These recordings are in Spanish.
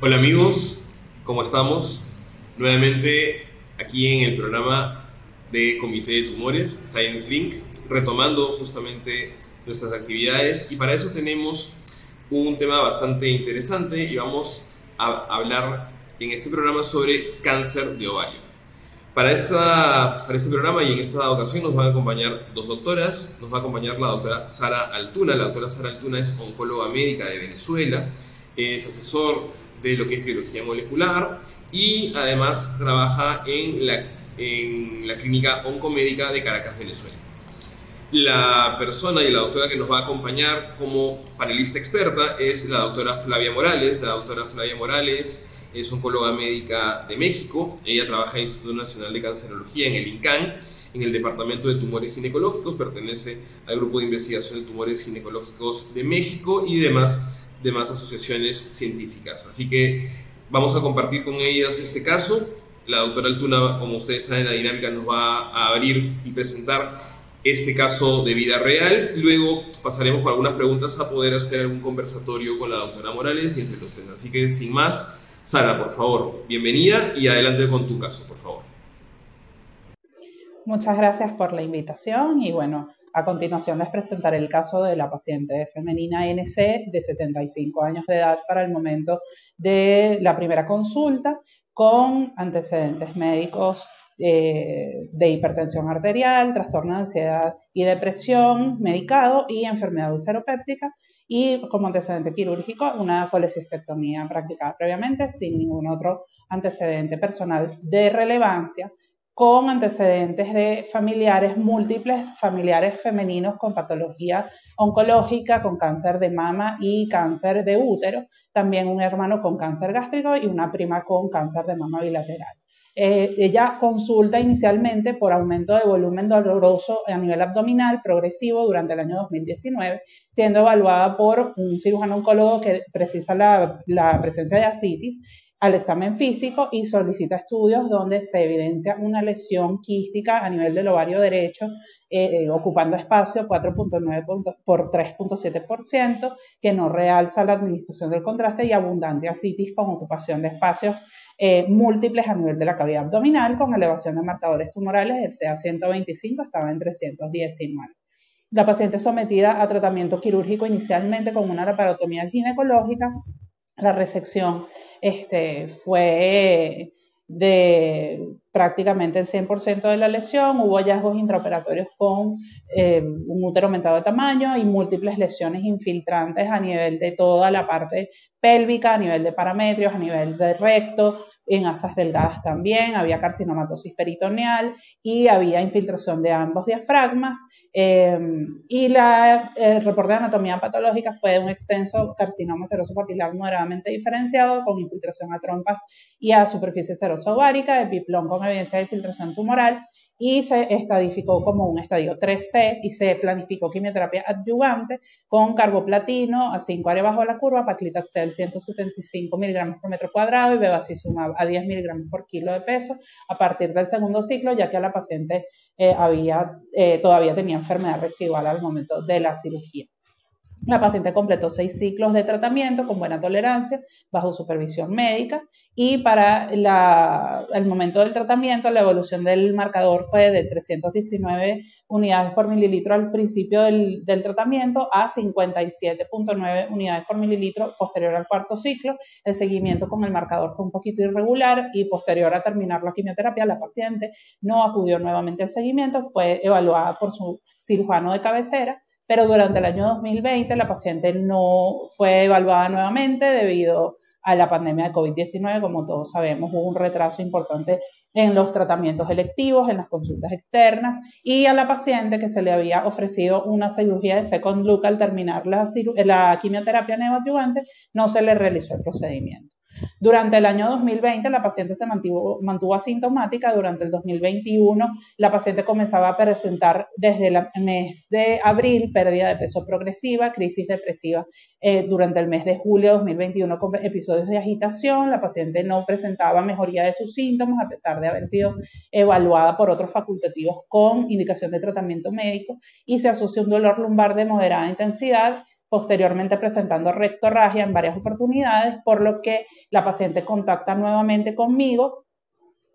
Hola amigos, ¿cómo estamos? Nuevamente aquí en el programa de Comité de Tumores, Science Link, retomando justamente nuestras actividades y para eso tenemos un tema bastante interesante y vamos a hablar en este programa sobre cáncer de ovario. Para, esta, para este programa y en esta ocasión nos van a acompañar dos doctoras. Nos va a acompañar la doctora Sara Altuna. La doctora Sara Altuna es oncóloga médica de Venezuela, es asesor de lo que es biología molecular y además trabaja en la, en la clínica oncomédica de Caracas, Venezuela. La persona y la doctora que nos va a acompañar como panelista experta es la Flavia Morales. La doctora Flavia Morales es oncóloga médica de México. Ella trabaja en el Instituto Nacional de Cancerología en el INCAN, en el Departamento de Tumores Ginecológicos. Pertenece al Grupo de Investigación de Tumores Ginecológicos de México y demás de más asociaciones científicas. Así que vamos a compartir con ellas este caso. La doctora Altuna, como ustedes saben, la dinámica nos va a abrir y presentar este caso de vida real. Luego pasaremos con algunas preguntas a poder hacer algún conversatorio con la doctora Morales y entre los tres. Así que sin más, Sara, por favor, bienvenida y adelante con tu caso, por favor. Muchas gracias por la invitación y bueno, a continuación les presentaré el caso de la paciente femenina NC de 75 años de edad para el momento de la primera consulta con antecedentes médicos eh, de hipertensión arterial, trastorno de ansiedad y depresión medicado y enfermedad ulceropéptica y como antecedente quirúrgico una colecistectomía practicada previamente sin ningún otro antecedente personal de relevancia con antecedentes de familiares múltiples, familiares femeninos con patología oncológica, con cáncer de mama y cáncer de útero, también un hermano con cáncer gástrico y una prima con cáncer de mama bilateral. Eh, ella consulta inicialmente por aumento de volumen doloroso a nivel abdominal progresivo durante el año 2019, siendo evaluada por un cirujano oncólogo que precisa la, la presencia de asitis al examen físico y solicita estudios donde se evidencia una lesión quística a nivel del ovario derecho, eh, eh, ocupando espacio 4.9 por 3.7%, que no realza la administración del contraste y abundante asitis con ocupación de espacios eh, múltiples a nivel de la cavidad abdominal, con elevación de marcadores tumorales, el CA125 estaba en 319. La paciente sometida a tratamiento quirúrgico inicialmente con una laparotomía ginecológica la resección este, fue de prácticamente el 100% de la lesión, hubo hallazgos intraoperatorios con eh, un útero aumentado de tamaño y múltiples lesiones infiltrantes a nivel de toda la parte pélvica, a nivel de parametrios, a nivel de recto, en asas delgadas también, había carcinomatosis peritoneal y había infiltración de ambos diafragmas. Em, y la, el reporte de anatomía patológica fue un extenso carcinoma seroso papilar moderadamente diferenciado con infiltración a trompas y a superficie serosa ovárica, epiplón con evidencia de infiltración tumoral y se estadificó como un estadio 3C y se planificó quimioterapia adyuvante con carboplatino a 5 áreas bajo la curva, paclitaxel 175 miligramos por metro cuadrado y bevacizumab a 10 miligramos por kilo de peso a partir del segundo ciclo, ya que la paciente eh, había, eh, todavía tenía enfermedad residual al momento de la cirugía. La paciente completó seis ciclos de tratamiento con buena tolerancia, bajo supervisión médica, y para el momento del tratamiento la evolución del marcador fue de 319 unidades por mililitro al principio del, tratamiento a 57.9 unidades por mililitro posterior al cuarto ciclo. El seguimiento con el marcador fue un poquito irregular y posterior a terminar la quimioterapia la paciente no acudió nuevamente al seguimiento, fue evaluada por su cirujano de cabecera pero durante el año 2020 la paciente no fue evaluada nuevamente debido a la pandemia de COVID-19. Como todos sabemos, hubo un retraso importante en los tratamientos electivos, en las consultas externas y a la paciente que se le había ofrecido una cirugía de second look al terminar la, la quimioterapia neoadyuvante, no se le realizó el procedimiento. Durante el año 2020 la paciente se mantuvo, asintomática, durante el 2021 la paciente comenzaba a presentar desde el mes de abril pérdida de peso progresiva, crisis depresiva eh, durante el mes de julio de 2021 con episodios de agitación, la paciente no presentaba mejoría de sus síntomas a pesar de haber sido evaluada por otros facultativos con indicación de tratamiento médico y se asoció un dolor lumbar de moderada intensidad posteriormente presentando rectorragia en varias oportunidades, por lo que la paciente contacta nuevamente conmigo.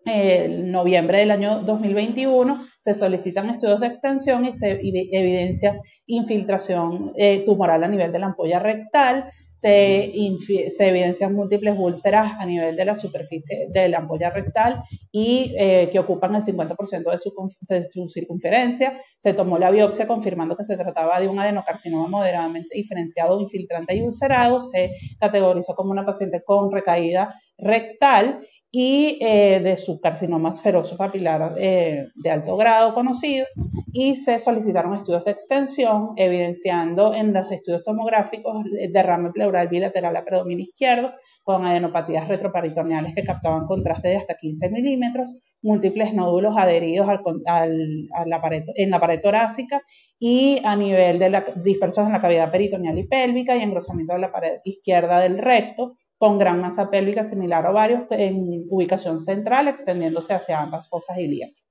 En noviembre del año 2021 se solicitan estudios de extensión y se evidencia infiltración eh, tumoral a nivel de la ampolla rectal, se, evidencian múltiples úlceras a nivel de la superficie de la ampolla rectal y eh, que ocupan el 50% de su, de su, circunferencia. Se tomó la biopsia confirmando que se trataba de un adenocarcinoma moderadamente diferenciado, infiltrante y ulcerado. Se categorizó como una paciente con recaída rectal y eh, de su carcinoma seroso papilar eh, de alto grado conocido y se solicitaron estudios de extensión evidenciando en los estudios tomográficos derrame pleural bilateral a predominio izquierdo con adenopatías retroperitoneales que captaban contraste de hasta 15 milímetros, múltiples nódulos adheridos al, al, la pared, en la pared torácica y a nivel de la, dispersos en la cavidad peritoneal y pélvica y engrosamiento de la pared izquierda del recto con gran masa pélvica similar a ovarios en ubicación central, extendiéndose hacia ambas fosas ilíacas.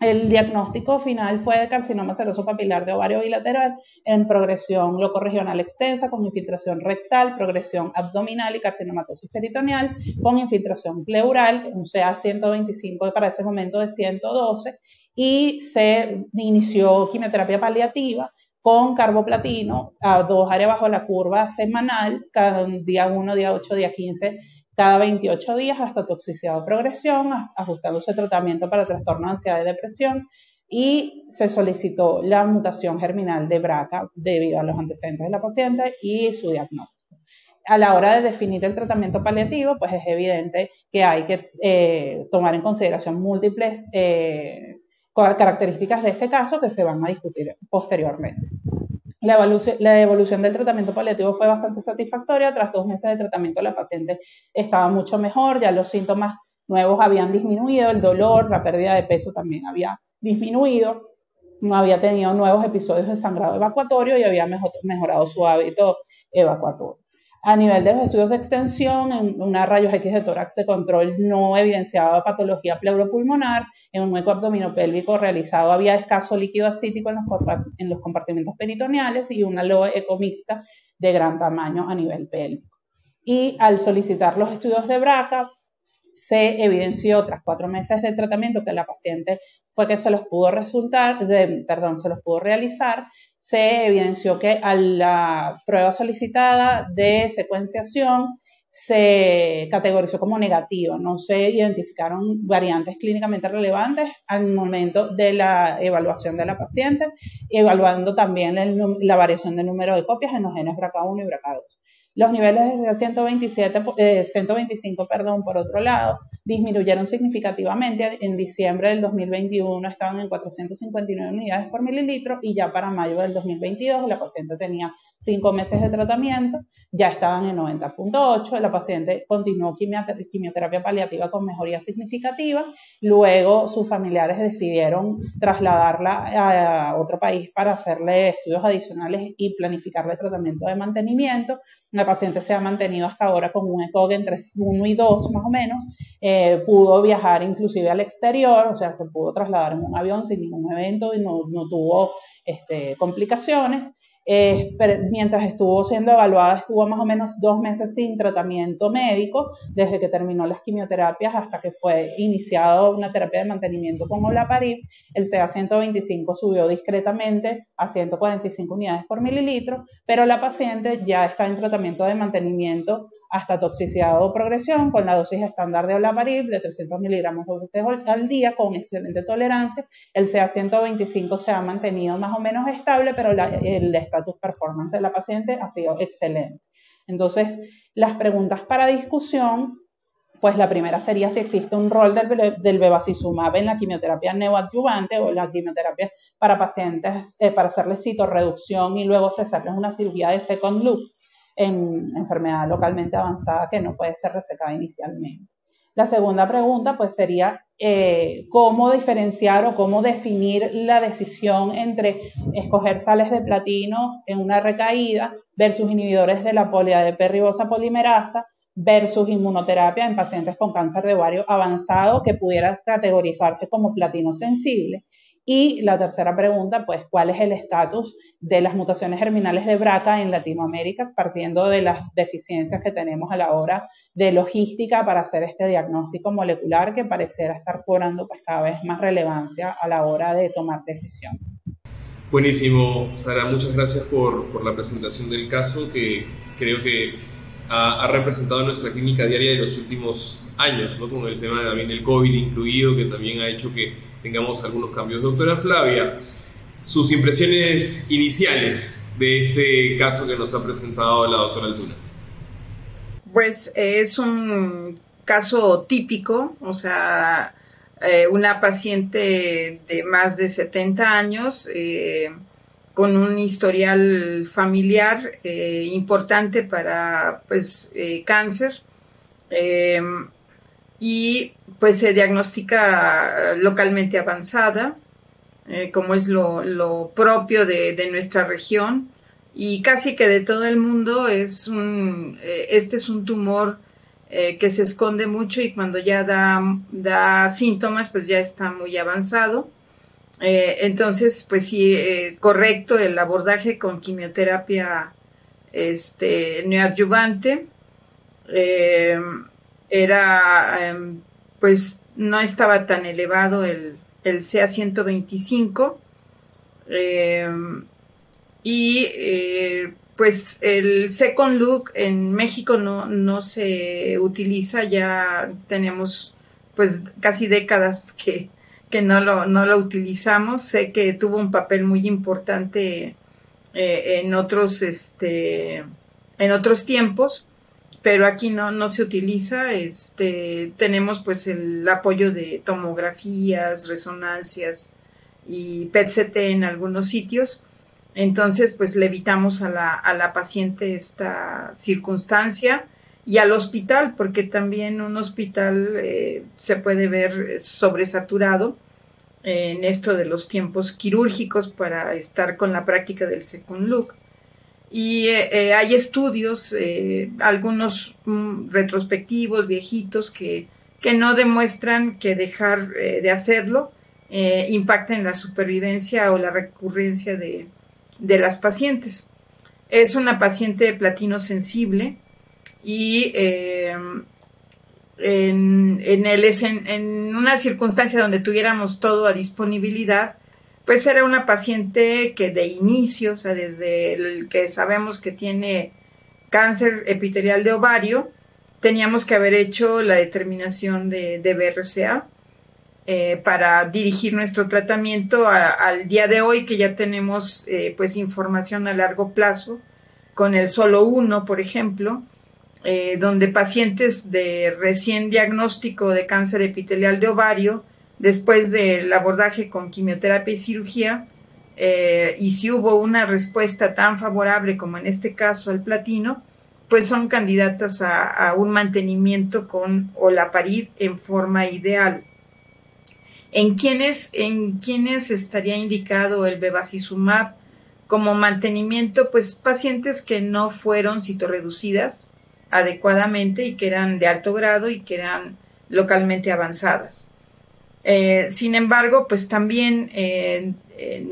El diagnóstico final fue de carcinoma seroso papilar de ovario bilateral en progresión locorregional extensa con infiltración rectal, progresión abdominal y carcinomatosis peritoneal con infiltración pleural, un CA125 para ese momento de 112 y se inició quimioterapia paliativa con carboplatino a dos áreas bajo la curva semanal, cada día 1, día 8, día 15, cada 28 días hasta toxicidad o progresión, ajustándose tratamiento para trastorno de ansiedad y depresión. Y se solicitó la mutación germinal de BRCA debido a los antecedentes de la paciente y su diagnóstico. A la hora de definir el tratamiento paliativo, pues es evidente que hay que eh, tomar en consideración múltiples eh, características de este caso que se van a discutir posteriormente. La evolución, la evolución, del tratamiento paliativo fue bastante satisfactoria. Tras dos meses de tratamiento, la paciente estaba mucho mejor, ya los síntomas nuevos habían disminuido, el dolor, la pérdida de peso también había disminuido, no había tenido nuevos episodios de sangrado evacuatorio y había mejorado su hábito evacuatorio. A nivel de los estudios de extensión, en una rayos X de tórax de control no evidenciaba patología pleuropulmonar, en un hueco abdominopélvico realizado había escaso líquido acítico en los, en compartimentos peritoneales y una loe eco mixta de gran tamaño a nivel pélvico. Y al solicitar los estudios de BRCA, se evidenció tras cuatro meses de tratamiento que la paciente fue que se los pudo resultar, perdón, se los pudo realizar, se evidenció que a la prueba solicitada de secuenciación se categorizó como negativo, no se identificaron variantes clínicamente relevantes al momento de la evaluación de la paciente, evaluando también la variación de número de copias en los genes BRCA1 y BRCA2. Los niveles de 127, 125, eh, perdón, por otro lado, disminuyeron significativamente. En diciembre del 2021 estaban en 459 unidades por mililitro y ya para mayo del 2022 la paciente tenía cinco meses de tratamiento, ya estaban en 90.8. La paciente continuó quimioterapia paliativa con mejoría significativa. Luego sus familiares decidieron trasladarla a otro país para hacerle estudios adicionales y planificarle tratamiento de mantenimiento. La paciente se ha mantenido hasta ahora con un ECOG entre 1 y 2 más o menos. Eh, pudo viajar inclusive al exterior, o sea, se pudo trasladar en un avión sin ningún evento y no, no tuvo este, complicaciones. Eh, mientras estuvo siendo evaluada, estuvo más o menos dos meses sin tratamiento médico, desde que terminó las quimioterapias hasta que fue iniciado una terapia de mantenimiento con olaparib. El CA125 subió discretamente a 145 unidades por mililitro, pero la paciente ya está en tratamiento de mantenimiento hasta toxicidad o progresión con la dosis estándar de olaparib de 300 miligramos veces al día con excelente tolerancia. El CA125 se ha mantenido más o menos estable, pero el status performance de la paciente ha sido excelente. Entonces, las preguntas para discusión, pues la primera sería si existe un rol del, del bevacizumab en la quimioterapia neoadyuvante o la quimioterapia para pacientes, eh, para hacerles citorreducción y luego ofrecerles una cirugía de second loop. En enfermedad localmente avanzada que no puede ser resecada inicialmente. La segunda pregunta pues sería eh, cómo diferenciar o cómo definir la decisión entre escoger sales de platino en una recaída versus inhibidores de la poliadp ribosa polimerasa versus inmunoterapia en pacientes con cáncer de ovario avanzado que pudiera categorizarse como platino sensible. Y la tercera pregunta, pues, ¿cuál es el estatus de las mutaciones germinales de BRCA en Latinoamérica, partiendo de las deficiencias que tenemos a la hora de logística para hacer este diagnóstico molecular que pareciera estar cobrando pues, cada vez más relevancia a la hora de tomar decisiones? Buenísimo, Sara, muchas gracias por, por la presentación del caso que creo que ha, representado nuestra clínica diaria de los últimos años, ¿no? con el tema también del COVID incluido, que también ha hecho que tengamos algunos cambios. Doctora Flavia, sus impresiones iniciales de este caso que nos ha presentado la doctora Altuna. Pues es un caso típico, o sea, eh, una paciente de más de 70 años, eh, con un historial familiar eh, importante para pues, cáncer y pues se diagnostica localmente avanzada, eh, como es lo, propio de, nuestra región y casi que de todo el mundo es un, este es un tumor que se esconde mucho y cuando ya da, da síntomas pues ya está muy avanzado eh, entonces, pues sí, eh, correcto el abordaje con quimioterapia este, neoadyuvante. Eh, era, em, pues no estaba tan elevado el, el CA125. Em, y pues el second look en México no, no se utiliza, ya tenemos pues casi décadas que que no lo, no lo utilizamos. Sé que tuvo un papel muy importante eh, en, otros, este, en otros tiempos, pero aquí no, no se utiliza. Este, tenemos pues el apoyo de tomografías, resonancias y PET-CT en algunos sitios. Entonces, pues le evitamos a la, a la paciente esta circunstancia y al hospital, porque también un hospital eh, se puede ver sobresaturado en esto de los tiempos quirúrgicos para estar con la práctica del second look. Y eh, eh, hay estudios, algunos mm, retrospectivos, viejitos, que, que, no demuestran que dejar de hacerlo impacta en la supervivencia o la recurrencia de, de las pacientes. Es una paciente de platino sensible, y eh, en, en, el, en, una circunstancia donde tuviéramos todo a disponibilidad, pues era una paciente que de inicio, o sea, desde el que sabemos que tiene cáncer epitelial de ovario, teníamos que haber hecho la determinación de, de BRCA eh, para dirigir nuestro tratamiento al día de hoy que ya tenemos eh, pues información a largo plazo con el solo uno, por ejemplo, eh, donde pacientes de recién diagnóstico de cáncer epitelial de ovario, después del abordaje con quimioterapia y cirugía, eh, y si hubo una respuesta tan favorable como en este caso al platino, pues son candidatas a, un mantenimiento con olaparib en forma ideal. ¿En quiénes, en quiénes estaría indicado el bevacizumab como mantenimiento? Pues pacientes que no fueron citorreducidas, adecuadamente y que eran de alto grado y que eran localmente avanzadas. Eh, sin embargo, pues también en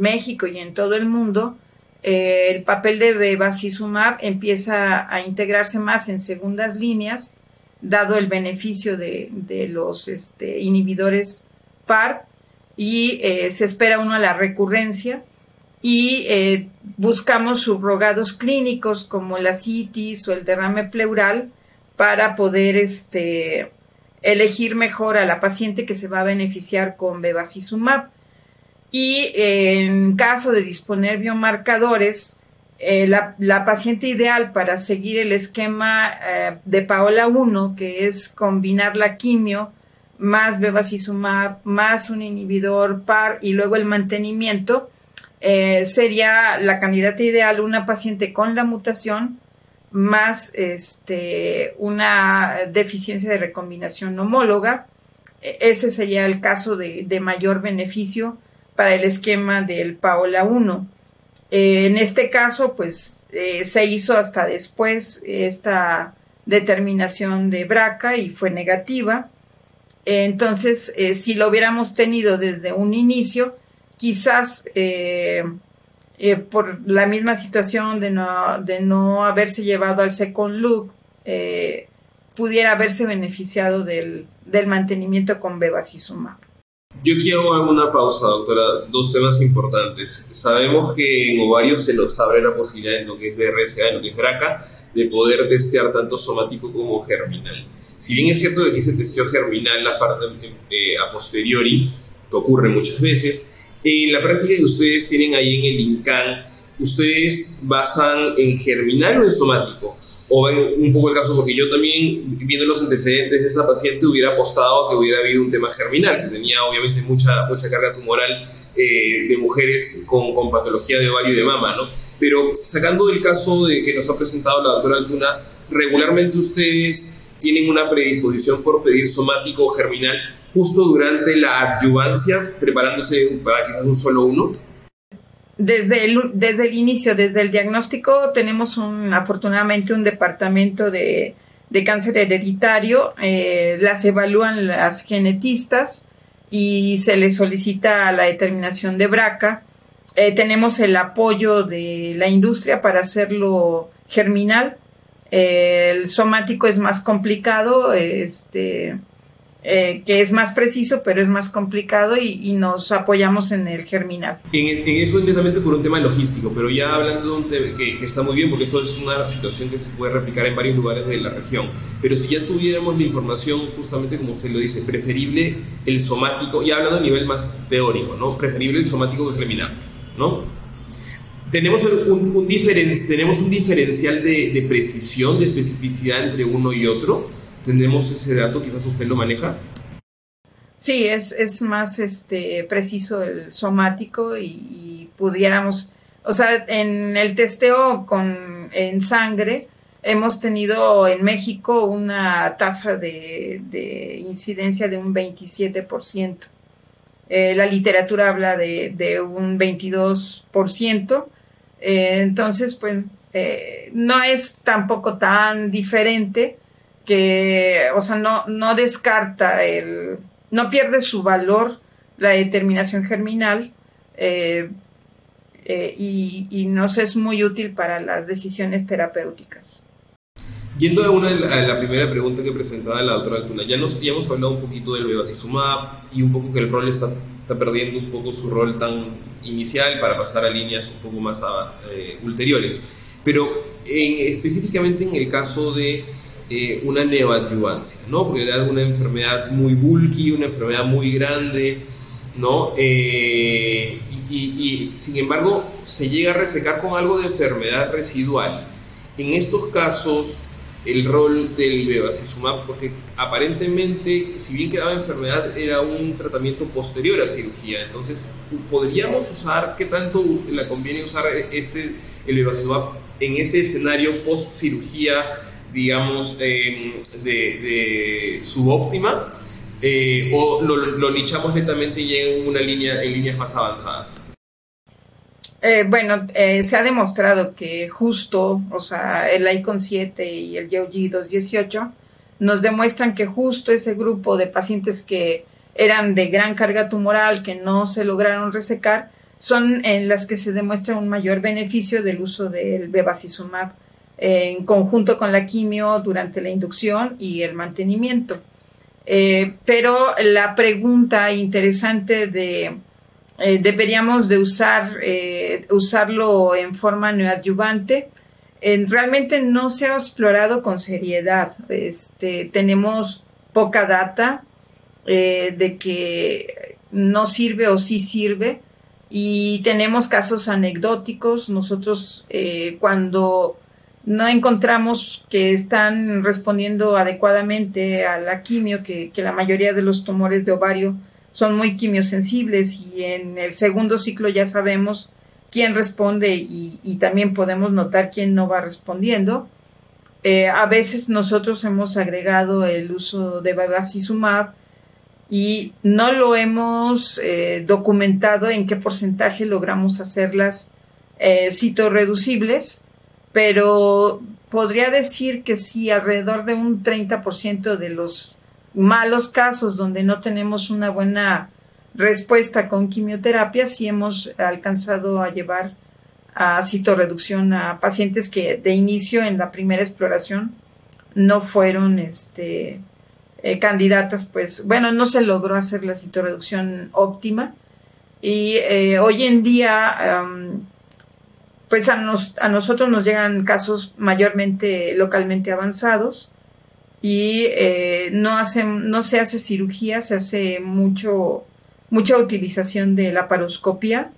México y en todo el mundo, eh, el papel de bevacizumab empieza a integrarse más en segundas líneas, dado el beneficio de, los este, inhibidores PAR, y eh, se espera uno a la recurrencia y buscamos subrogados clínicos como la citis o el derrame pleural para poder este, elegir mejor a la paciente que se va a beneficiar con bevacizumab. Y en caso de disponer biomarcadores, eh, la, paciente ideal para seguir el esquema eh, de Paola 1, que es combinar la quimio más bevacizumab, más un inhibidor PAR y luego el mantenimiento, eh, sería la candidata ideal una paciente con la mutación más este, una deficiencia de recombinación homóloga. E, ese sería el caso de, mayor beneficio para el esquema del Paola 1. Eh, en este caso, pues eh, se hizo hasta después esta determinación de BRCA y fue negativa. Entonces, eh, si lo hubiéramos tenido desde un inicio, quizás eh, por la misma situación de no, de no haberse llevado al second look, eh, pudiera haberse beneficiado del, del mantenimiento con bevacizumab. Yo quiero hacer una pausa, doctora. Dos temas importantes. Sabemos que en ovarios se nos abre la posibilidad en lo que es BRCA, en lo que es BRCA, de poder testear tanto somático como germinal. Si bien es cierto que ese testeo germinal la, eh, a posteriori, que ocurre muchas veces, en la práctica que ustedes tienen ahí en el INCAN, ¿ustedes basan en germinal o en somático? O en un poco el caso, porque yo también, viendo los antecedentes de esa paciente, hubiera apostado que hubiera habido un tema germinal, que tenía obviamente mucha, mucha carga tumoral eh, de mujeres con, con, patología de ovario y de mama, ¿no? Pero sacando del caso de que nos ha presentado la doctora Altuna, regularmente ustedes tienen una predisposición por pedir somático o germinal justo durante la adyuvancia, preparándose para quizás un solo uno? Desde el, desde el inicio, desde el diagnóstico, tenemos un, afortunadamente un departamento de, de cáncer hereditario, eh, las evalúan las genetistas y se les solicita la determinación de BRCA. Eh, tenemos el apoyo de la industria para hacerlo germinal. Eh, el somático es más complicado, este, eh, que es más preciso, pero es más complicado y, nos apoyamos en el germinal. En, en, eso netamente por un tema logístico, pero ya hablando de un tema que, está muy bien, porque eso es una situación que se puede replicar en varios lugares de la región, pero si ya tuviéramos la información, justamente como usted lo dice, preferible el somático, ya hablando a nivel más teórico, ¿no? Preferible el somático que el germinal, ¿no? Tenemos un, un, tenemos un diferencial de, de precisión, de especificidad entre uno y otro ¿Tenemos ese dato? Quizás usted lo maneja. Sí, es, es más este, preciso el somático y, pudiéramos, o sea, en el testeo con, en sangre hemos tenido en México una tasa de, de incidencia de un 27%. Eh, la literatura habla de, de un 22%. Eh, entonces, pues, eh, no es tampoco tan diferente que, o sea, no, no descarta el, no pierde su valor la determinación germinal eh, eh, y, nos es muy útil para las decisiones terapéuticas. Yendo a, una, a la primera pregunta que presentaba la doctora Altuna, ya, nos, ya hemos hablado un poquito del bevacizumab y un poco que el rol está, está perdiendo un poco su rol tan inicial para pasar a líneas un poco más eh, ulteriores. Pero en, específicamente en el caso de eh, una neoadyuvancia, ¿no? Porque era una enfermedad muy bulky, una enfermedad muy grande, ¿no? Eh, y, sin embargo se llega a resecar con algo de enfermedad residual. En estos casos, el rol del bevacizumab, porque aparentemente, si bien quedaba enfermedad, era un tratamiento posterior a cirugía. Entonces, ¿podríamos usar, qué tanto le conviene usar este, el bevacizumab en ese escenario post cirugía? Digamos, eh, de, subóptima, eh, o lo, lo, nichamos netamente ya en una línea, en líneas más avanzadas? Eh, bueno, se ha demostrado que justo, o sea, el ICON 7 y el YOG 218 nos demuestran que justo ese grupo de pacientes que eran de gran carga tumoral, que no se lograron resecar, son en las que se demuestra un mayor beneficio del uso del bevacizumab en conjunto con la quimio durante la inducción y el mantenimiento. Eh, pero la pregunta interesante de eh, deberíamos de usar eh, usarlo en forma neoadyuvante realmente no se ha explorado con seriedad. Este, tenemos poca data de que no sirve o sí sirve y tenemos casos anecdóticos. Nosotros cuando no encontramos que están respondiendo adecuadamente a la quimio, que, la mayoría de los tumores de ovario son muy quimiosensibles y en el segundo ciclo ya sabemos quién responde y, también podemos notar quién no va respondiendo. Eh, a veces nosotros hemos agregado el uso de bevacizumab y no lo hemos eh, documentado en qué porcentaje logramos hacerlas eh, citorreducibles, pero podría decir que sí, alrededor de un 30% de los malos casos donde no tenemos una buena respuesta con quimioterapia, sí hemos alcanzado a llevar a citorreducción a pacientes que de inicio en la primera exploración no fueron este, eh, candidatas, pues bueno, no se logró hacer la citorreducción óptima. Y eh, hoy en día pues a, a nosotros nos llegan casos mayormente localmente avanzados y eh, no, hacen, no se hace cirugía, se hace mucho, mucha utilización de la paroscopia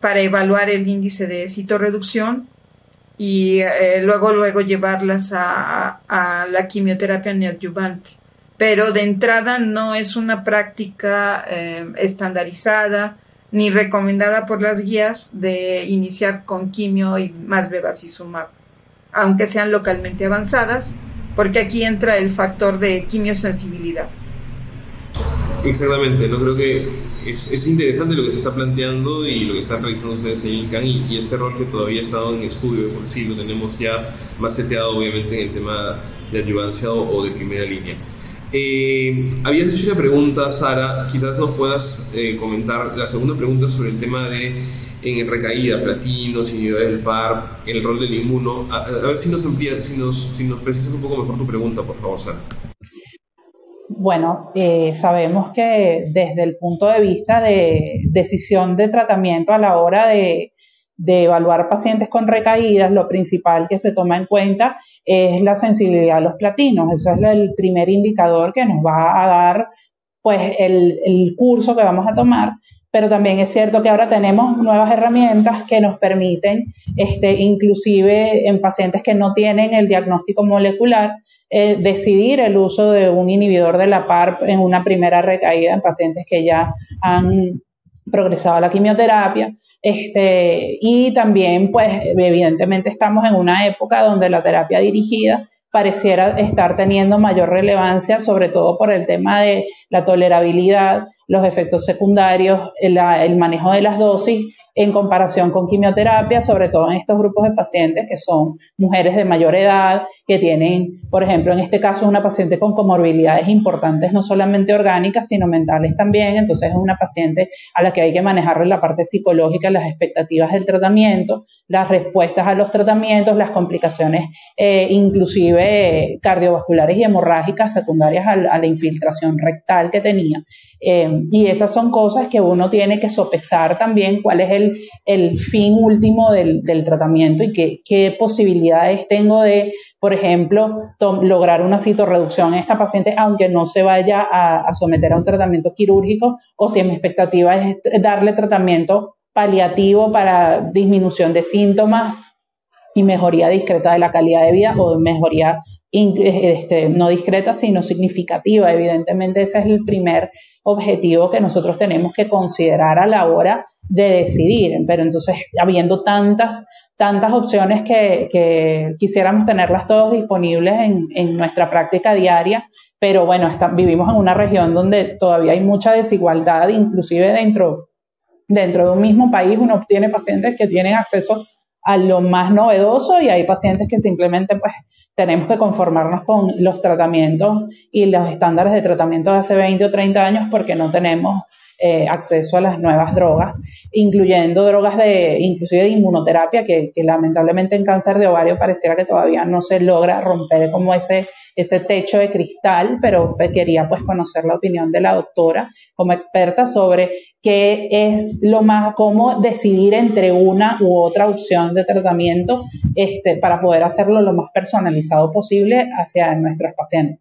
para evaluar el índice de citorreducción y eh, luego, luego llevarlas a, la quimioterapia neoadyuvante. Pero de entrada no es una práctica eh, estandarizada ni recomendada por las guías de iniciar con quimio y más bevacizumab, aunque sean localmente avanzadas, porque aquí entra el factor de quimiosensibilidad. Exactamente, no creo que es, es, interesante lo que se está planteando y lo que están realizando ustedes en INCAN y, este rol que todavía ha estado en estudio, por lo tenemos ya más seteado obviamente en el tema de ayudancia o, de primera línea. Eh, habías hecho una pregunta, Sara, quizás nos puedas eh, comentar la segunda pregunta sobre el tema de en recaída, platinos, inhibidores del PARP, el rol del inmuno. A, ver si nos, amplía, si, nos, si nos precisas un poco mejor tu pregunta, por favor, Sara. Bueno, eh, sabemos que desde el punto de vista de decisión de tratamiento a la hora de, de evaluar pacientes con recaídas, lo principal que se toma en cuenta es la sensibilidad a los platinos. Eso es el primer indicador que nos va a dar pues el, el curso que vamos a tomar pero también es cierto que ahora tenemos nuevas herramientas que nos permiten, este, inclusive en pacientes que no tienen el diagnóstico molecular, eh, decidir el uso de un inhibidor de la PARP en una primera recaída en pacientes que ya han progresado a la quimioterapia. Este, y también, pues, evidentemente estamos en una época donde la terapia dirigida pareciera estar teniendo mayor relevancia, sobre todo por el tema de la tolerabilidad los efectos secundarios, el, manejo de las dosis en comparación con quimioterapia, sobre todo en estos grupos de pacientes que son mujeres de mayor edad, que tienen, por ejemplo, en este caso una paciente con comorbilidades importantes, no solamente orgánicas, sino mentales también, entonces es una paciente a la que hay que manejarle la parte psicológica, las expectativas del tratamiento, las respuestas a los tratamientos, las complicaciones eh, inclusive cardiovasculares y hemorrágicas secundarias a, a, la infiltración rectal que tenía. Eh, y esas son cosas que uno tiene que sopesar también cuál es el el, fin último del, tratamiento y qué, qué, posibilidades tengo de, por ejemplo, lograr una citorreducción en esta paciente, aunque no se vaya a, someter a un tratamiento quirúrgico, o si mi expectativa es darle tratamiento paliativo para disminución de síntomas y mejoría discreta de la calidad de vida o mejoría este, no discreta, sino significativa. Evidentemente, ese es el primer objetivo que nosotros tenemos que considerar a la hora de decidir. Pero entonces, habiendo tantas, tantas opciones que, quisiéramos tenerlas todas disponibles en, nuestra práctica diaria, pero bueno, vivimos en una región donde todavía hay mucha desigualdad, inclusive dentro, dentro de un mismo país uno obtiene pacientes que tienen acceso a lo más novedoso y hay pacientes que simplemente pues tenemos que conformarnos con los tratamientos y los estándares de tratamiento de hace 20 o 30 años porque no tenemos eh, acceso a las nuevas drogas, incluyendo drogas de, inclusive de inmunoterapia, que, que, lamentablemente en cáncer de ovario pareciera que todavía no se logra romper como ese, ese techo de cristal, pero quería pues conocer la opinión de la doctora como experta sobre qué es lo más, cómo decidir entre una u otra opción de tratamiento este, para poder hacerlo lo más personalizado posible hacia nuestros pacientes.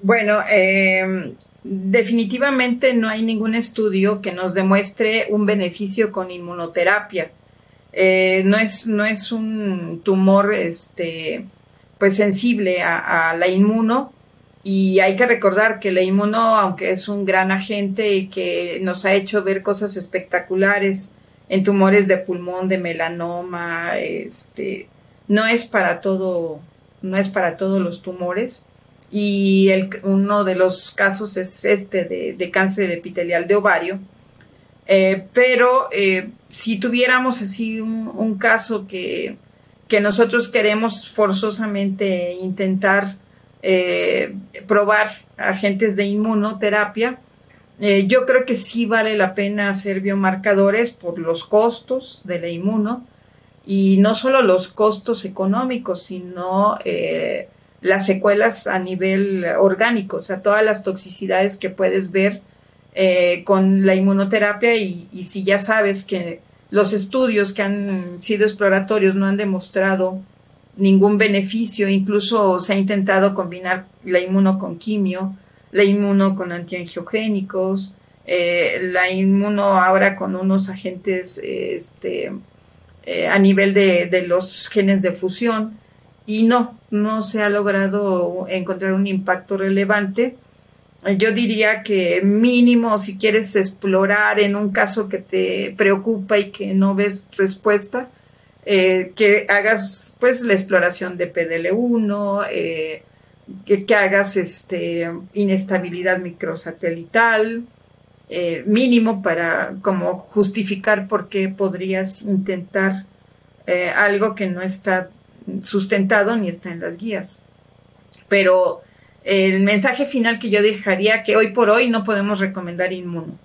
Bueno, eh, definitivamente no hay ningún estudio que nos demuestre un beneficio con inmunoterapia. Eh, no, es, no es un tumor este, pues sensible a, la inmuno y hay que recordar que la inmuno, aunque es un gran agente y que nos ha hecho ver cosas espectaculares en tumores de pulmón, de melanoma, este, no es para todo no es para todos los tumores. Y uno de los casos es este de, cáncer epitelial de ovario. Eh, pero eh, si tuviéramos así un, caso que, que, nosotros queremos forzosamente intentar eh, probar agentes de inmunoterapia, yo creo que sí vale la pena hacer biomarcadores por los costos de la inmuno y no solo los costos económicos, sino eh, las secuelas a nivel orgánico, o sea, todas las toxicidades que puedes ver eh, con la inmunoterapia y, si ya sabes que los estudios que han sido exploratorios no han demostrado ningún beneficio, incluso se ha intentado combinar la inmuno con quimio, la inmuno con antiangiogénicos, eh, la inmuno ahora con unos agentes este, eh, a nivel de, los genes de fusión y no, no se ha logrado encontrar un impacto relevante. Yo diría que mínimo si quieres explorar en un caso que te preocupa y que no ves respuesta, eh, que hagas pues la exploración de PDL1, eh, que, hagas este, inestabilidad microsatelital, eh, mínimo para como justificar por qué podrías intentar algo que no está sustentado ni está en las guías. Pero el mensaje final que yo dejaría que hoy por hoy no podemos recomendar inmuno.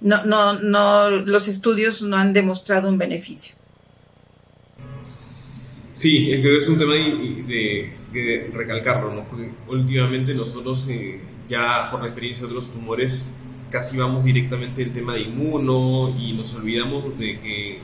No, no, no, los estudios no han demostrado un beneficio. Sí, es un tema de, recalcarlo, ¿no? Porque últimamente nosotros eh, ya por la experiencia de otros tumores casi vamos directamente al tema de inmuno y nos olvidamos de que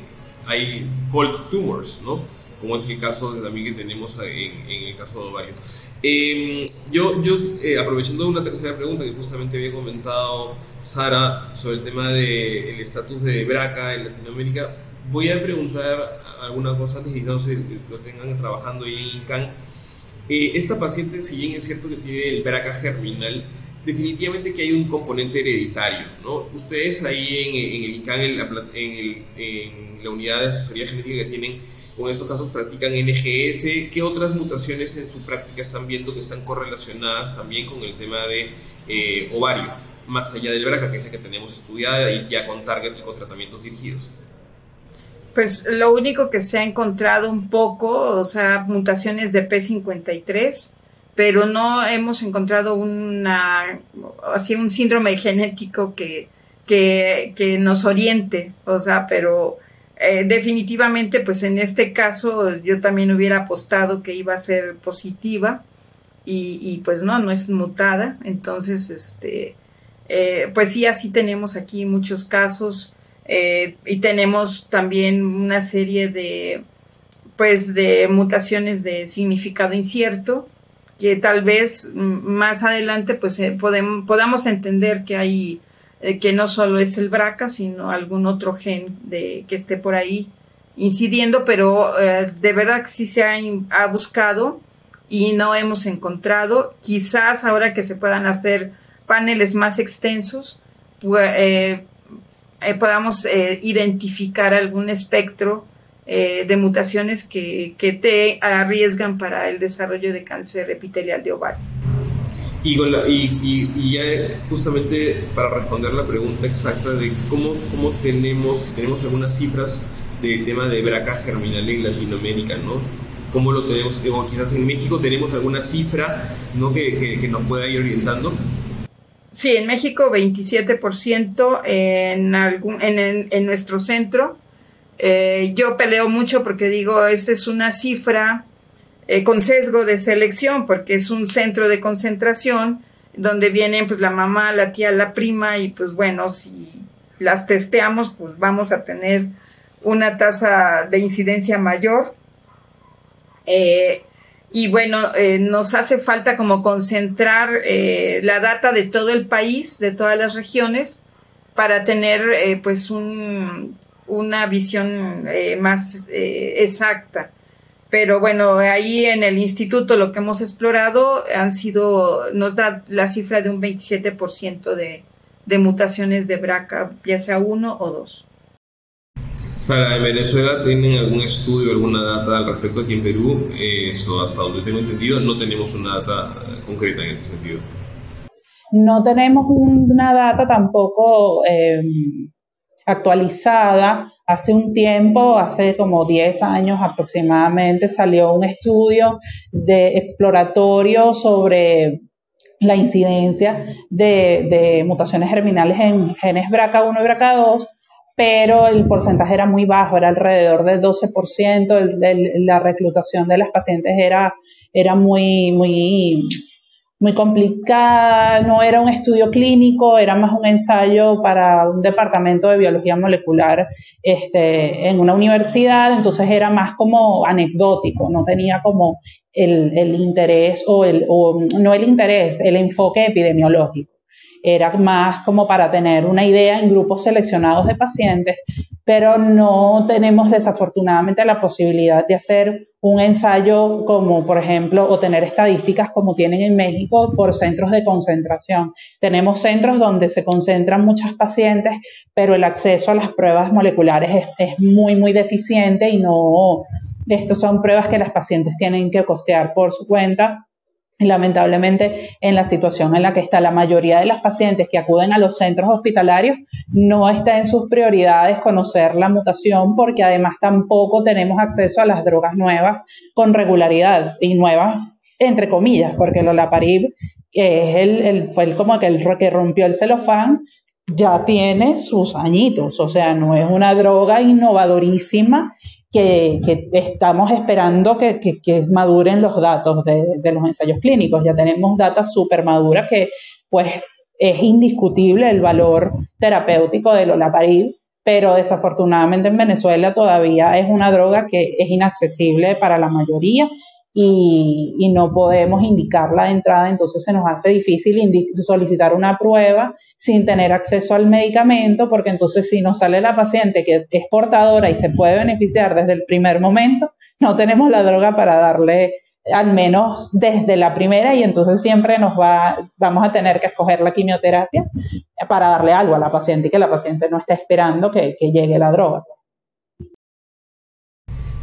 hay cold tumors, ¿no? Como es el caso también que tenemos en, el caso de ovario. Em, yo, yo eh, aprovechando una tercera pregunta que justamente había comentado Sara sobre el tema del estatus de BRCA en Latinoamérica, voy a preguntar alguna cosa antes y no se lo tengan trabajando ahí en INCAN. Eh, esta paciente, si bien es cierto que tiene el BRCA germinal, definitivamente que hay un componente hereditario, ¿no? Ustedes ahí en, el INCAN, en la, unidad de asesoría genética que tienen, con estos casos practican NGS, ¿qué otras mutaciones en su práctica están viendo que están correlacionadas también con el tema de eh, ovario, más allá del BRCA, que es que tenemos estudiada y ya con target y con tratamientos dirigidos? Pues lo único que se ha encontrado un poco, o sea, mutaciones de P53, pero no hemos encontrado una, así un síndrome genético que, que, nos oriente, o sea, pero eh, definitivamente, pues en este caso yo también hubiera apostado que iba a ser positiva y, pues no, no es mutada, entonces, este, eh, pues sí, así tenemos aquí muchos casos eh, y tenemos también una serie de, pues, de mutaciones de significado incierto, que tal vez más adelante pues eh, podamos entender que hay eh, que no solo es el BRCA sino algún otro gen de que esté por ahí incidiendo pero eh, de verdad que sí se ha, buscado y no hemos encontrado. Quizás ahora que se puedan hacer paneles más extensos podamos identificar algún espectro eh, de mutaciones que, que, te arriesgan para el desarrollo de cáncer epitelial de ovario. Y, y, y, ya justamente para responder la pregunta exacta de cómo, cómo tenemos, tenemos algunas cifras del tema de BRCA germinal en Latinoamérica, ¿no? ¿Cómo lo tenemos? O quizás en México tenemos alguna cifra, ¿no? Que, que, nos pueda ir orientando. Sí, en México 27% en, algún, en, en nuestro centro eh, yo peleo mucho porque digo, esta es una cifra eh, con sesgo de selección, porque es un centro de concentración donde vienen pues la mamá, la tía, la prima y pues bueno, si las testeamos pues vamos a tener una tasa de incidencia mayor. Eh, y bueno, nos hace falta como concentrar la data de todo el país, de todas las regiones, para tener pues un una visión eh, más eh, exacta. Pero bueno, ahí en el instituto lo que hemos explorado han sido, nos da la cifra de un 27% de, de mutaciones de BRCA, ya sea uno o dos. Sara, ¿en Venezuela tienen algún estudio, alguna data al respecto aquí en Perú? Eso, hasta donde tengo entendido, no tenemos una data concreta en ese sentido. No tenemos una data tampoco eh, actualizada. Hace un tiempo, hace como 10 años aproximadamente, salió un estudio de exploratorio sobre la incidencia de, mutaciones germinales en genes BRCA1 y BRCA2, pero el porcentaje era muy bajo, era alrededor del 12%, la reclutación de las pacientes era, era muy, muy muy complicada, no era un estudio clínico, era más un ensayo para un departamento de biología molecular este, en una universidad, entonces era más como anecdótico, no tenía como el, el interés o, el, o no el interés, el enfoque epidemiológico. Era más como para tener una idea en grupos seleccionados de pacientes, pero no tenemos desafortunadamente la posibilidad de hacer un ensayo como, por ejemplo, o tener estadísticas como tienen en México por centros de concentración. Tenemos centros donde se concentran muchas pacientes, pero el acceso a las pruebas moleculares es, muy, muy deficiente y no, estas son pruebas que las pacientes tienen que costear por su cuenta lamentablemente, en la situación en la que está. La mayoría de las pacientes que acuden a los centros hospitalarios, no está en sus prioridades conocer la mutación porque además tampoco tenemos acceso a las drogas nuevas con regularidad y nuevas entre comillas, porque el olaparib, que es el, fue el, como que el que rompió el celofán, ya tiene sus añitos, o sea, no es una droga innovadorísima que, estamos esperando que, maduren los datos de, los ensayos clínicos. Ya tenemos datos súper maduras que, pues, es indiscutible el valor terapéutico del olaparib, pero desafortunadamente en Venezuela todavía es una droga que es inaccesible para la mayoría y, no podemos indicarla de entrada, entonces se nos hace difícil solicitar una prueba sin tener acceso al medicamento, porque entonces si nos sale la paciente que es portadora y se puede beneficiar desde el primer momento, no tenemos la droga para darle al menos desde la primera y entonces siempre nos va, vamos a tener que escoger la quimioterapia para darle algo a la paciente y que la paciente no esté esperando que llegue la droga.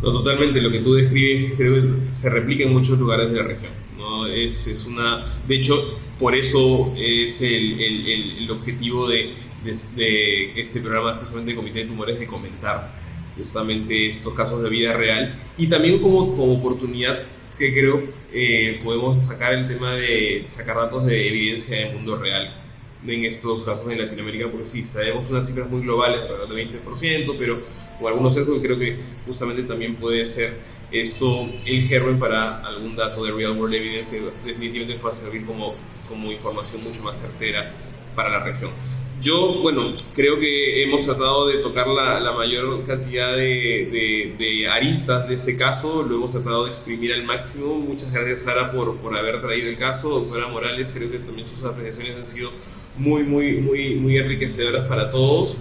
No, totalmente, lo que tú describes creo que se replica en muchos lugares de la región. ¿no? Es, es una, de hecho, por eso es el, el, el objetivo de, de, este programa, especialmente de Comité de Tumores, de comentar justamente estos casos de vida real y también como, como oportunidad que creo eh, podemos sacar el tema de sacar datos de evidencia del mundo real en estos casos en Latinoamérica, porque sí, sabemos unas cifras muy globales, alrededor de 20%, pero con algunos sesgos creo que justamente también puede ser esto el germen para algún dato de real world evidence que definitivamente va a servir como, como información mucho más certera para la región. Yo, bueno, creo que hemos tratado de tocar la, la mayor cantidad de, de, aristas de este caso, lo hemos tratado de exprimir al máximo. Muchas gracias, Sara, por, por haber traído el caso. Doctora Morales, creo que también sus apreciaciones han sido muy, muy, muy, muy enriquecedoras para todos.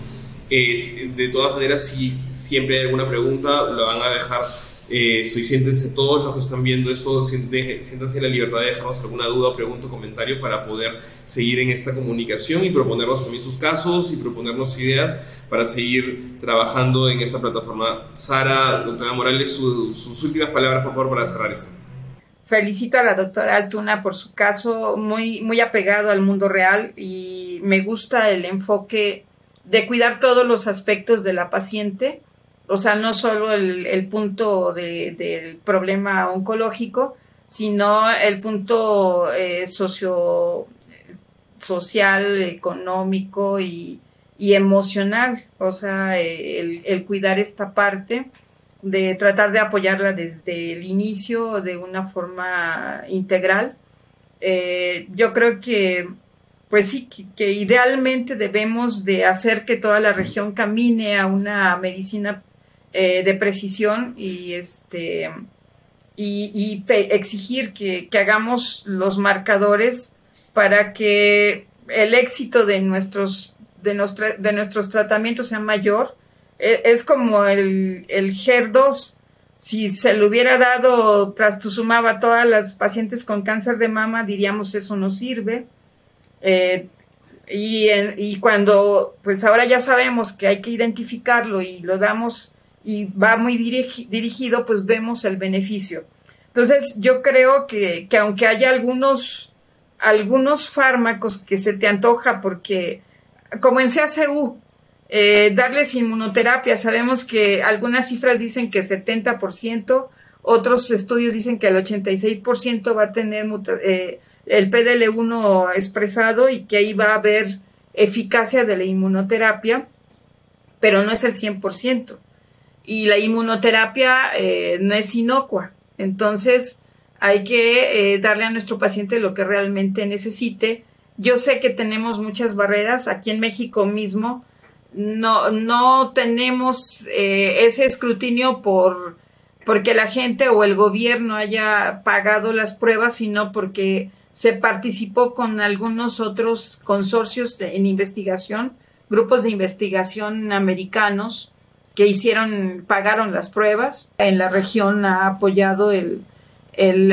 de todas maneras, si siempre hay alguna pregunta, lo van a dejar eh, soy, siéntense todos los que están viendo esto, siéntanse la libertad de dejarnos alguna duda, pregunta comentario para poder seguir en esta comunicación y proponernos también sus casos y proponernos ideas para seguir trabajando en esta plataforma. Sara, doctora Morales, sus últimas palabras, por favor, para cerrar esto. Felicito a la doctora Altuna por su caso, muy, muy apegado al mundo real y me gusta el enfoque de cuidar todos los aspectos de la paciente o sea, no solo el, punto del problema oncológico, sino el punto eh, socio, social, económico y, emocional, o sea, el, cuidar esta parte, de tratar de apoyarla desde el inicio de una forma integral. Eh, yo creo que, pues sí, que, idealmente debemos de hacer que toda la región camine a una medicina eh, de precisión y este y, exigir que, hagamos los marcadores para que el éxito de nuestros de, de nuestros tratamientos sea mayor. E, es como el, el GER2. Si se le hubiera dado trastuzumab a todas las pacientes con cáncer de mama, diríamos eso no sirve. Eh, Y, y cuando, pues ahora ya sabemos que hay que identificarlo y lo damos y va muy dirigido, pues vemos el beneficio. Entonces, yo creo que, que aunque haya algunos, algunos fármacos que se te antoja porque, como en CACU, eh, darles inmunoterapia, sabemos que algunas cifras dicen que 70%, otros estudios dicen que el 86% va a tener eh, el PDL1 expresado y que ahí va a haber eficacia de la inmunoterapia, pero no es el 100%. Y la inmunoterapia eh, no es inocua. Entonces, hay que eh, darle a nuestro paciente lo que realmente necesite. Yo sé que tenemos muchas barreras. Aquí en México mismo no, no tenemos eh, ese escrutinio por porque la gente o el gobierno haya pagado las pruebas, sino porque se participó con algunos otros consorcios en investigación, grupos de investigación americanos que hicieron, pagaron las pruebas. En la región ha apoyado el,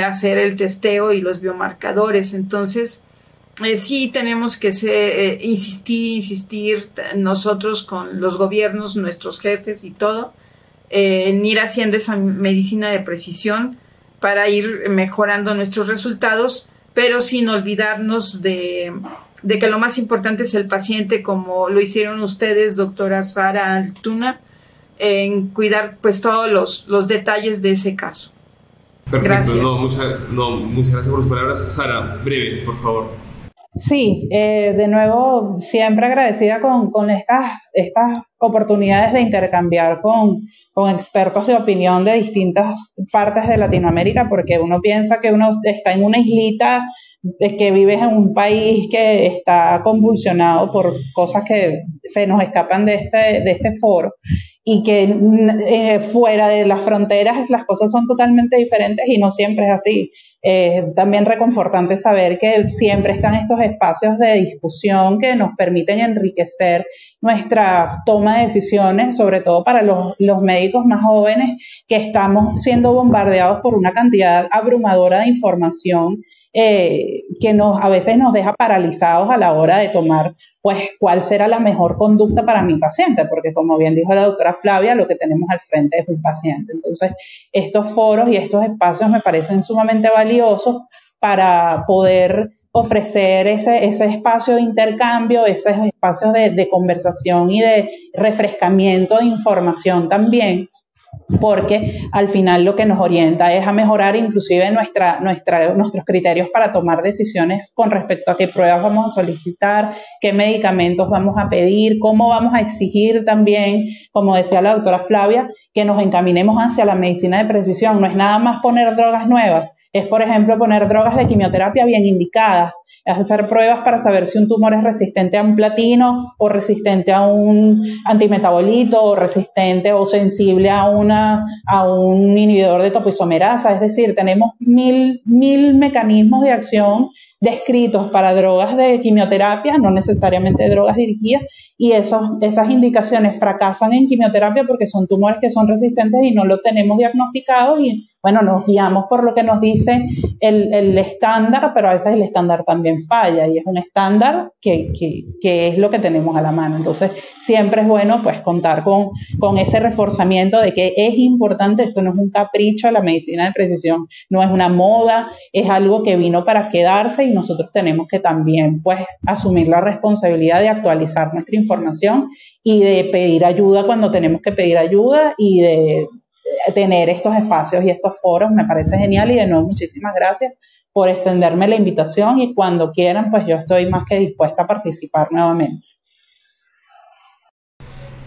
hacer el testeo y los biomarcadores. Entonces, eh, sí tenemos que eh, insistir, insistir nosotros con los gobiernos, nuestros jefes y todo, en ir haciendo esa medicina de precisión para ir mejorando nuestros resultados pero sin olvidarnos de, que lo más importante es el paciente, como lo hicieron ustedes, doctora Sara Altuna, en cuidar pues todos los, los detalles de ese caso. Perfecto, gracias. No, muchas gracias por sus palabras. Sara, breve, por favor. Sí, eh, de nuevo, siempre agradecida con, con estas, estas oportunidades de intercambiar con, con, expertos de opinión de distintas partes de Latinoamérica, porque uno piensa que uno está en una islita, que vives en un país que está convulsionado por cosas que se nos escapan de este, de este foro y que eh, fuera de las fronteras las cosas son totalmente diferentes y no siempre es así. Eh, también reconfortante saber que siempre están estos espacios de discusión que nos permiten enriquecer nuestra toma de decisiones, sobre todo para los, los médicos más jóvenes que estamos siendo bombardeados por una cantidad abrumadora de información eh, que nos, a veces nos deja paralizados a la hora de tomar, pues, cuál será la mejor conducta para mi paciente, porque como bien dijo la doctora Flavia, lo que tenemos al frente es un paciente. Entonces, estos foros y estos espacios me parecen sumamente valiosos para poder ofrecer ese, ese espacio de intercambio, esos espacios de, conversación y de refrescamiento de información también porque al final lo que nos orienta es a mejorar inclusive nuestra, nuestros criterios para tomar decisiones con respecto a qué pruebas vamos a solicitar, qué medicamentos vamos a pedir, cómo vamos a exigir también, como decía la doctora Flavia, que nos encaminemos hacia la medicina de precisión. No es nada más poner drogas nuevas, es, por ejemplo, poner drogas de quimioterapia bien indicadas, es hacer pruebas para saber si un tumor es resistente a un platino o resistente a un antimetabolito o resistente o sensible a, una, a un inhibidor de topoisomerasa. Es decir, tenemos mil, mil mecanismos de acción descritos para drogas de quimioterapia, no necesariamente drogas dirigidas, y esos, esas indicaciones fracasan en quimioterapia porque son tumores que son resistentes y no lo tenemos diagnosticado y bueno, nos guiamos por lo que nos dice el, el estándar, pero a veces el estándar también falla y es un estándar que, que, que, es lo que tenemos a la mano. Entonces, siempre es bueno pues contar con, con ese reforzamiento de que es importante, esto no es un capricho, la medicina de precisión no es una moda, es algo que vino para quedarse y nosotros tenemos que también pues asumir la responsabilidad de actualizar nuestra información y de pedir ayuda cuando tenemos que pedir ayuda y de tener estos espacios y estos foros. Me parece genial y de nuevo muchísimas gracias por extenderme la invitación y cuando quieran pues yo estoy más que dispuesta a participar nuevamente.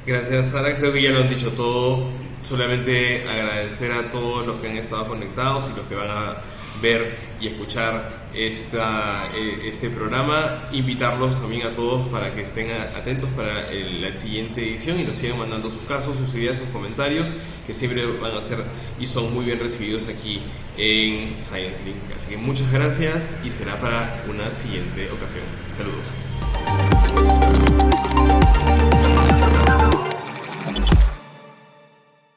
Gracias Sara, creo que ya lo han dicho todo, solamente agradecer a todos los que han estado conectados y los que van a ver y escuchar esta, eh, este programa. Invitarlos también a todos para que estén atentos para la siguiente edición y nos sigan mandando sus casos, sus ideas, sus comentarios, que siempre van a ser y son muy bien recibidos aquí en Science Link. Así que muchas gracias y será para una siguiente ocasión. Saludos.